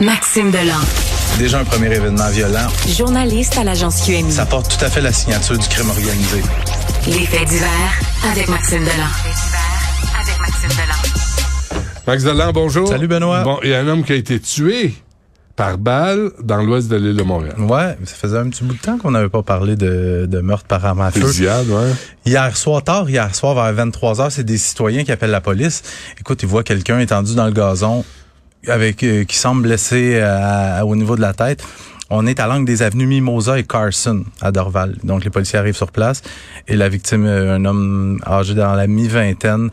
Maxime Delan. Déjà un premier événement violent. Journaliste à l'agence QMI. Ça porte tout à fait la signature du crime organisé. Les faits divers avec Maxime Delan. avec Maxime Delan. Max Delan, bonjour. Salut, Benoît. Bon, il y a un homme qui a été tué par balle dans l'ouest de l'île de Montréal. Ouais, ça faisait un petit bout de temps qu'on n'avait pas parlé de, de meurtre par arme à feu. Fusillade, ouais. Hier soir, tard, hier soir, vers 23 heures, c'est des citoyens qui appellent la police. Écoute, ils voient quelqu'un étendu dans le gazon avec euh, qui semble blessé à- au niveau de la tête. On est à l'angle des avenues Mimosa et Carson à Dorval. Donc les policiers arrivent sur place et la victime, euh, un homme âgé dans la mi-vingtaine,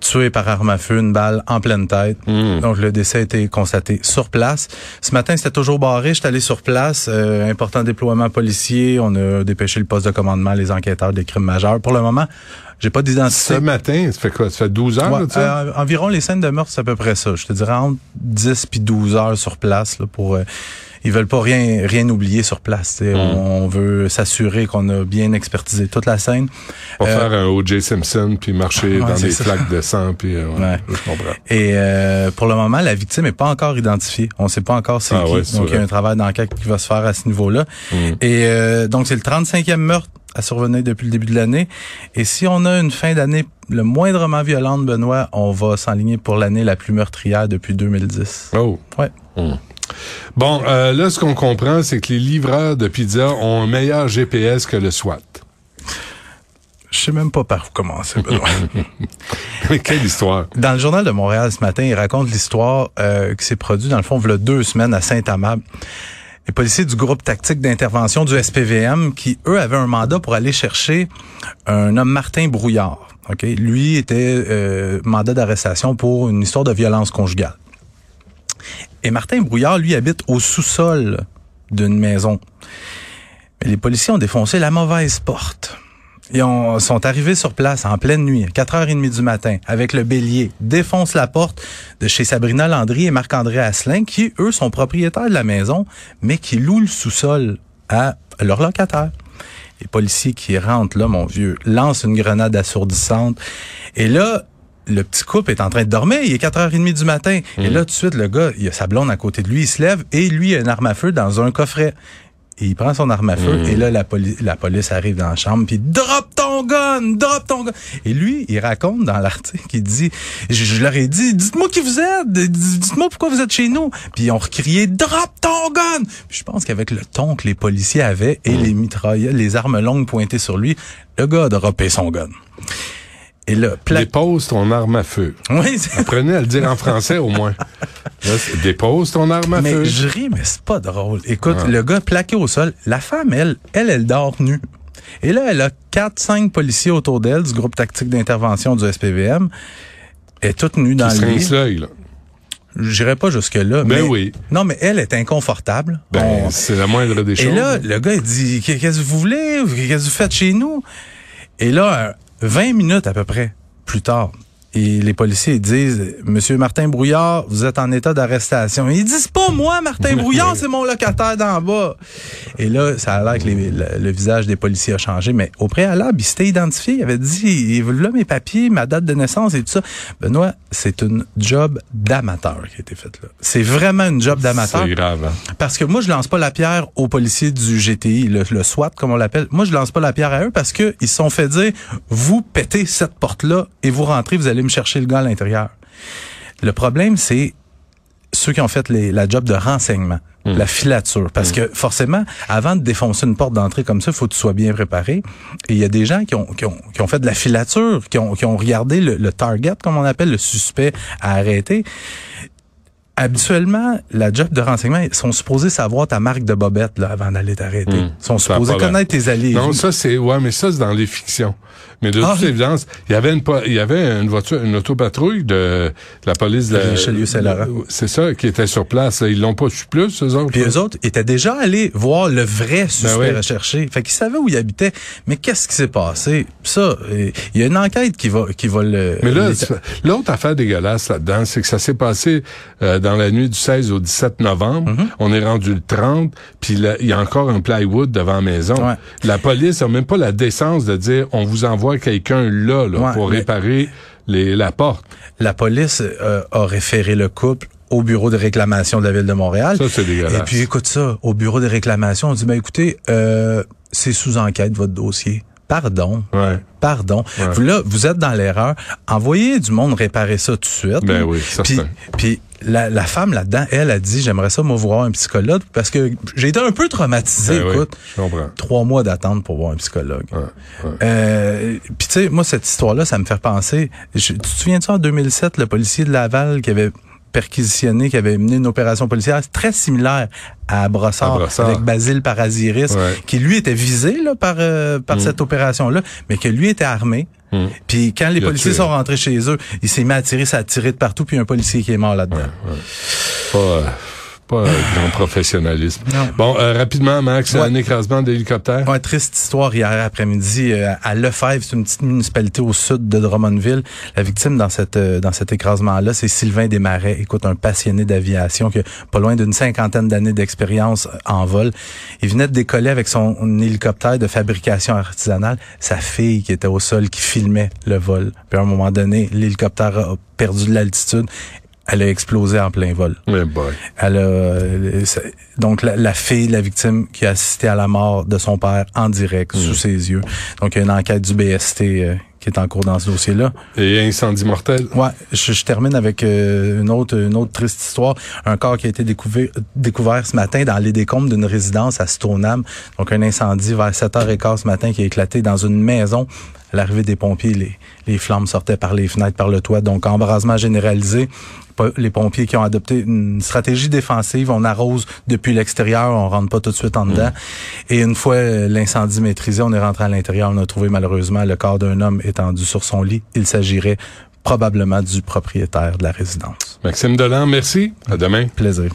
tué par arme à feu, une balle en pleine tête. Mm. Donc le décès a été constaté sur place. Ce matin, c'était toujours barré. J'étais allé sur place. Euh, important déploiement policier. On a dépêché le poste de commandement, les enquêteurs des crimes majeurs. Pour le moment, j'ai pas d'identité. Ce matin, ça fait quoi? Ça fait 12 heures, Ouais, là, euh, environ les scènes de meurtre, c'est à peu près ça. Je te dirais entre 10 puis 12 heures sur place là, pour euh, ils veulent pas rien rien oublier sur place. tu sais. Mm. On, veut s'assurer qu'on a bien expertisé toute la scène. Pour euh, faire un O.J. Simpson, puis marcher Ouais, dans des ça. flaques de sang, puis euh, ouais, Ouais. je comprends. Et euh, pour le moment, la victime est pas encore identifiée. On sait pas encore c'est Ah qui. donc il y a un travail d'enquête qui va se faire à ce niveau-là. Mm. Et euh, donc c'est le 35e meurtre à survenir depuis le début de l'année. Et si on a une fin d'année le moindrement violente, Benoît, on va s'enligner pour l'année la plus meurtrière depuis 2010. Oh. Ouais. Mm. Bon, euh, là, ce qu'on comprend, c'est que les livreurs de pizza ont un meilleur GPS que le SWAT. Je sais même pas par où commencer, Benoît. Quelle histoire. dans le journal de Montréal ce matin, il raconte l'histoire euh, qui s'est produite, dans le fond, il y a deux semaines à Saint-Amable. Les policiers du groupe tactique d'intervention du SPVM qui, eux, avaient un mandat pour aller chercher un homme Martin Brouillard. Ok, Lui était euh, mandat d'arrestation pour une histoire de violence conjugale. Et Martin Brouillard, lui, habite au sous-sol d'une maison. Mais les policiers ont défoncé la mauvaise porte. Ils ont- sont arrivés sur place en pleine nuit, à 4h30 du matin, avec le bélier, défoncent la porte de chez Sabrina Landry et Marc-André Asselin, qui, eux, sont propriétaires de la maison, mais qui louent le sous-sol à leurs locataires. Les policiers qui rentrent là, mon vieux, lancent une grenade assourdissante. Et là, le petit couple est en train de dormir, il est 4h30 du matin. Et là, tout de suite, le gars, il a sa blonde à côté de lui, il se lève et lui, il a une arme à feu dans un coffret. Et il prend son arme à feu et là, la, poli- la police arrive dans la chambre puis drop ton gun, drop ton gun. Et lui, il raconte dans l'article, il dit, je, je leur ai dit, dites-moi qui vous êtes, dites-moi pourquoi vous êtes chez nous. Puis ils ont recrié, drop ton gun. Puis je pense qu'avec le ton que les policiers avaient et les mitraillettes, les armes longues pointées sur lui, le gars a droppé son gun. Et là, pla- Dépose ton arme à feu. oui, Apprenez à le dire en français, au moins. Là, dépose ton arme à mais feu. je ris, mais c'est pas drôle. Écoute, Ah. le gars plaqué au sol, la femme, elle, elle, elle dort nue. Et là, elle a quatre, cinq policiers autour d'elle du groupe tactique d'intervention du SPVM. Elle est toute nue dans Qui le lit. l'œil, là. J'irai pas jusque-là. Ben mais, oui. Non, mais elle est inconfortable. Ben, On- c'est la moindre des Et choses. là, le gars, il dit, Qu'est- qu'est-ce que vous voulez? Qu'est-ce que vous faites chez nous? Et là, 20 minutes à peu près plus tard, et les policiers ils disent, Monsieur Martin Brouillard, vous êtes en état d'arrestation. Ils disent pas moi, Martin Brouillard, c'est mon locataire d'en bas. Et là, ça a l'air que les- le, le visage des policiers a changé, mais au préalable, il s'était identifié. Il avait dit, il là mes papiers, ma date de naissance et tout ça. Benoît, c'est une job d'amateur qui a été faite là. C'est vraiment une job d'amateur. C'est grave. hein. Parce que moi, je lance pas la pierre aux policiers du GTI, le, le SWAT, comme on l'appelle. Moi, je lance pas la pierre à eux parce que ils se sont fait dire, vous pétez cette porte-là et vous rentrez, vous allez me chercher le gars à l'intérieur. Le problème, c'est ceux qui ont fait les- la job de renseignement, la filature. Parce que forcément, avant de défoncer une porte d'entrée comme ça, il faut que tu sois bien préparé. Et il y a des gens qui ont, qui ont, qui ont fait de la filature, qui ont, qui ont regardé le, le target, comme on appelle, le suspect à arrêter. Habituellement, la job de renseignement, ils sont supposés savoir ta marque de bobette là, avant d'aller t'arrêter. Hum, Ils sont supposés connaître tes alliés. Non, ça c'est ouais, mais ça c'est dans les fictions. Mais de Ah, toute oui? évidence, il y avait une il y avait une voiture, une autopatrouille de la police de Richelieu-Saint-Laurent. C'est ça qui était sur place. là. Ils l'ont pas su plus, eux autres. Puis eux autres étaient déjà allés voir le vrai suspect Ben oui. recherché. Fait qu'ils savaient où il habitait. Mais qu'est-ce qui s'est passé? Ça, il y a une enquête qui va, qui va le... Mais là, l'autre affaire dégueulasse là-dedans, c'est que ça s'est passé euh, dans la nuit du 16 au 17 novembre. Mm-hmm. On est rendu le 30, puis il y a encore un plywood devant la maison. Ouais. La police a même pas la décence de dire on vous envoie quelqu'un là, là Ouais, pour mais- réparer les, la porte. la police euh, a référé le couple au bureau de réclamation de la ville de Montréal. Ça, c'est dégueulasse. Et puis écoute ça, au bureau de réclamation, on dit ben écoutez, euh, c'est sous enquête votre dossier. Pardon. Ouais. Pardon. Ouais. Vous là, vous êtes dans l'erreur. Envoyez du monde réparer ça tout de suite. Ben oui, Puis, certain. puis la, la femme là-dedans, elle a dit j'aimerais ça moi voir un psychologue parce que j'ai été un peu traumatisé. Ben oui, écoute, je comprends. trois mois d'attente pour voir un psychologue. Ouais, ouais. Euh, Puis tu sais, moi cette histoire-là, ça me fait penser. je- tu te souviens de ça en 2007, le policier de Laval qui avait perquisitionné, qui avait mené une opération policière très similaire à Brossard, À Brossard. avec Basile Paraziris, Ouais. qui lui était visé là, par euh, par Mm. cette opération-là, mais que lui était armé. Mm. Puis quand les Il policiers sont rentrés chez eux, il s'est mis à tirer, ça a tiré de partout, puis un policier qui est mort là-dedans. Pas, euh, pas euh, grand professionnalisme. Non. Bon, euh, rapidement, Max, Ouais. un écrasement d'hélicoptère? Ouais, triste histoire hier après-midi euh, à Lefebvre, c'est une petite municipalité au sud de Drummondville. La victime dans cette euh, dans cet écrasement-là, c'est Sylvain Desmarais, écoute un passionné d'aviation qui a pas loin d'une cinquantaine d'années d'expérience euh, en vol. Il venait de décoller avec son hélicoptère de fabrication artisanale, sa fille qui était au sol qui filmait le vol. Puis à un moment donné, l'hélicoptère a perdu de l'altitude. Elle a explosé en plein vol. Mais boy. Elle a, euh, donc la, la fille de la victime qui a assisté à la mort de son père en direct sous ses yeux. Donc il y a une enquête du BST euh, qui est en cours dans ce dossier-là. Et incendie mortel. Ouais, je, je termine avec euh, une autre une autre triste histoire. Un corps qui a été découvert découvert ce matin dans les décombres d'une résidence à Stoneham. Donc un incendie vers 7h15 ce matin qui a éclaté dans une maison. À l'arrivée des pompiers, les, les flammes sortaient par les fenêtres, par le toit. Donc embrasement généralisé. Les pompiers qui ont adopté une stratégie défensive, on arrose depuis l'extérieur, on rentre pas tout de suite en dedans. Et une fois euh, l'incendie maîtrisé, on est rentré à l'intérieur, on a trouvé malheureusement le corps d'un homme étendu sur son lit. Il s'agirait probablement du propriétaire de la résidence. Maxime Delan, merci. À demain. Plaisir.